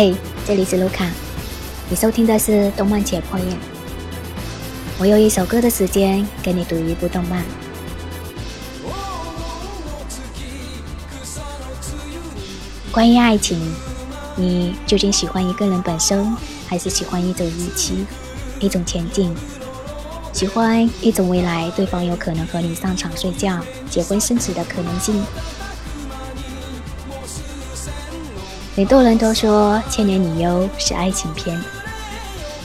嘿，这里是卢卡，你收听的是动漫解剖院。我用一首歌的时间，给你读一部动漫。关于爱情，你究竟喜欢一个人本身，还是喜欢一种预期、一种前进？喜欢一种未来对方有可能和你上床睡觉、结婚生子的可能性？很多人都说《千年女优》是爱情片，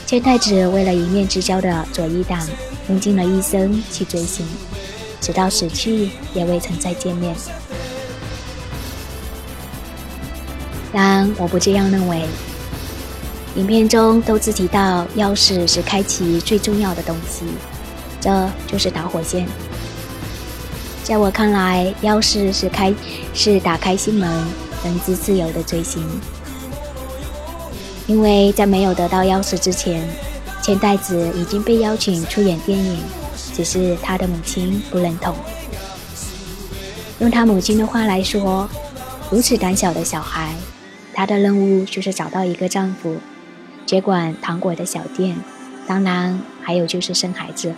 千代子为了一面之交的左一党，用尽了一生去追寻，直到死去也未曾再见面。但我不这样认为。影片中都自提到钥匙是开启最重要的东西，这就是导火线。在我看来，钥匙是开，是打开心门。人之自由的追星，因为在没有得到钥匙之前，千代子已经被邀请出演电影，只是他的母亲不认同。用他母亲的话来说，如此胆小的小孩，他的任务就是找到一个丈夫，接管糖果的小店，当然还有就是生孩子。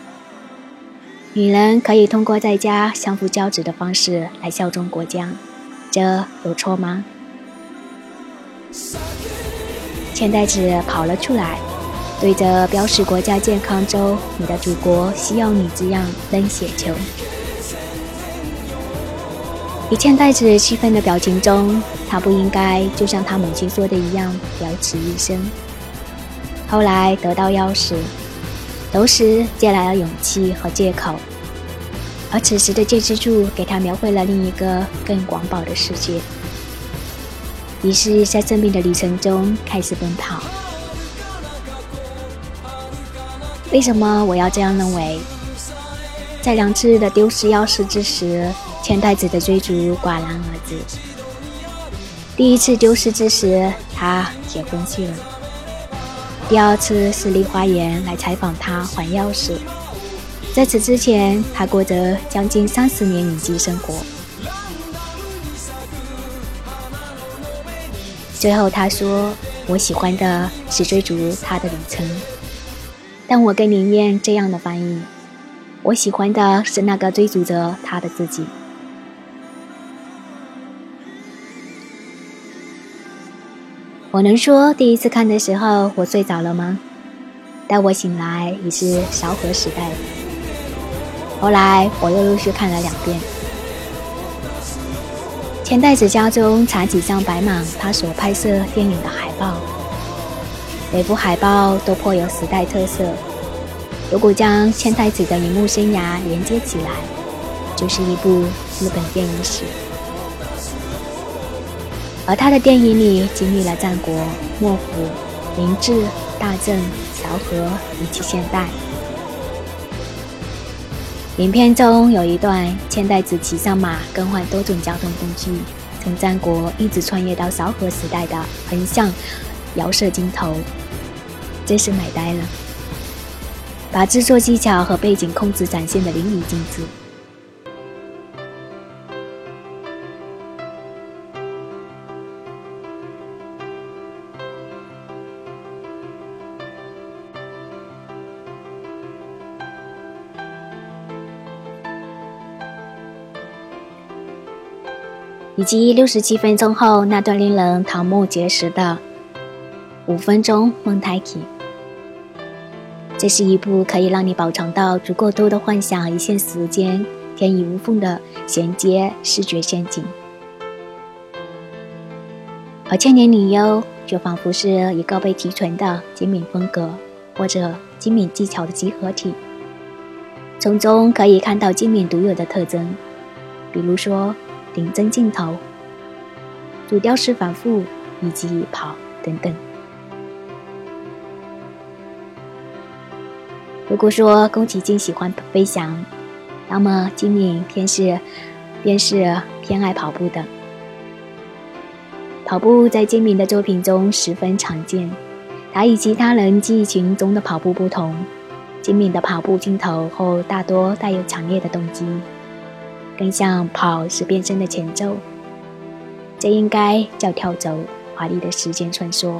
女人可以通过在家相夫教子的方式来效忠国家。的有错吗？千代子跑了出来，对着标示国家健康周“你的祖国需要你”这样扔雪球。以千代子气愤的表情中，他不应该就像他母亲说的一样了此一生。后来得到钥匙，同时借来了勇气和借口。而此时的剑之助给他描绘了另一个更广袤的世界。于是，在生命的旅程中开始奔跑。为什么我要这样认为？在两次的丢失钥匙之时，千代子的追逐戛然而止。第一次丢失之时，他结婚去了。第二次是梨花园来采访他还钥匙。在此之前，他过着将近三十年隐居生活。最后，他说：“我喜欢的是追逐他的旅程，但我更宁愿这样的翻译：我喜欢的是那个追逐着他的自己。”我能说第一次看的时候我睡着了吗？待我醒来，已是韶和时代。后来我又陆续看了两遍。千代子家中茶几上摆满他所拍摄电影的海报，每部海报都颇有时代特色。如果将千代子的荧幕生涯连接起来，就是一部日本电影史。而他的电影里经历了战国、幕府、明治、大正、昭和以及现代。影片中有一段，千代子骑上马更换多种交通工具，从战国一直穿越到昭和时代的横向遥射镜头，真是美呆了，把制作技巧和背景控制展现的淋漓尽致。以及六十七分钟后那段令人瞠目结舌的五分钟蒙太奇，这是一部可以让你饱尝到足够多的幻想一线时间天衣无缝的衔接视觉陷阱。而千年女优就仿佛是一个被提纯的精敏风格或者精敏技巧的集合体，从中可以看到精敏独有的特征，比如说。顶针镜头、主雕式反复以及跑等等。如果说宫崎骏喜欢飞翔，那么金敏便是便是偏爱跑步的。跑步在金敏的作品中十分常见。他与其他人记忆群中的跑步不同，金敏的跑步镜头后大多带有强烈的动机。更像跑是变身的前奏，这应该叫跳轴，华丽的时间穿梭。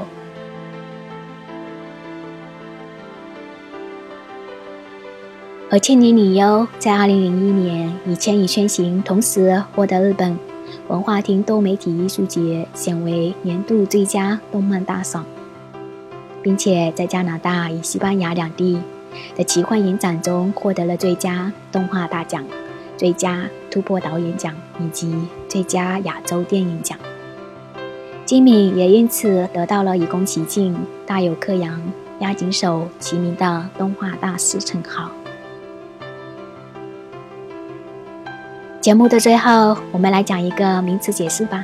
而《千年女优》在二零零一年以《千与千寻》同时获得日本文化厅多媒体艺术节选为年度最佳动漫大赏，并且在加拿大与西班牙两地的奇幻影展中获得了最佳动画大奖、最佳突破导演奖以及最佳亚洲电影奖。金敏也因此得到了以宫崎骏、大有克洋、押井守齐名的动画大师称号。节目的最后，我们来讲一个名词解释吧。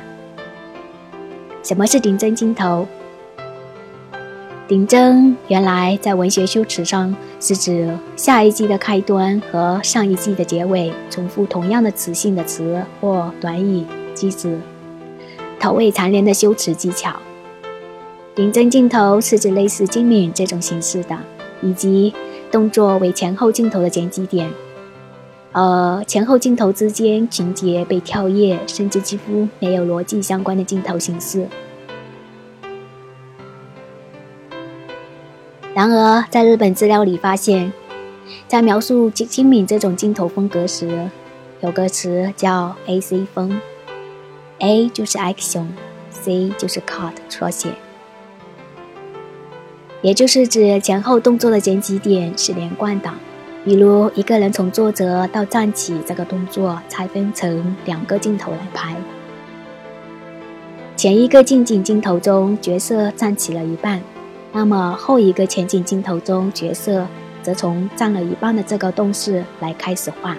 什么是顶针镜头？顶针原来在文学修辞上是指下一季的开端和上一季的结尾重复同样的词性的词或短语句子，头尾缠连的修辞技巧。顶针镜头是指类似精敏这种形式的，以及动作为前后镜头的剪辑点。呃，前后镜头之间情节被跳跃，甚至几乎没有逻辑相关的镜头形式。然而，在日本资料里发现，在描述精精敏这种镜头风格时，有个词叫 “AC 风 ”，A 就是 action，C 就是 cut 缩写，也就是指前后动作的剪辑点是连贯的。比如，一个人从坐着到站起这个动作，拆分成两个镜头来拍。前一个近景镜头中，角色站起了一半，那么后一个前景镜头中，角色则从占了一半的这个动势来开始画，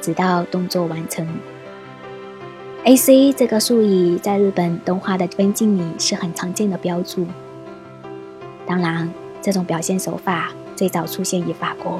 直到动作完成。A.C. 这个术语在日本动画的分镜里是很常见的标注。当然，这种表现手法最早出现于法国。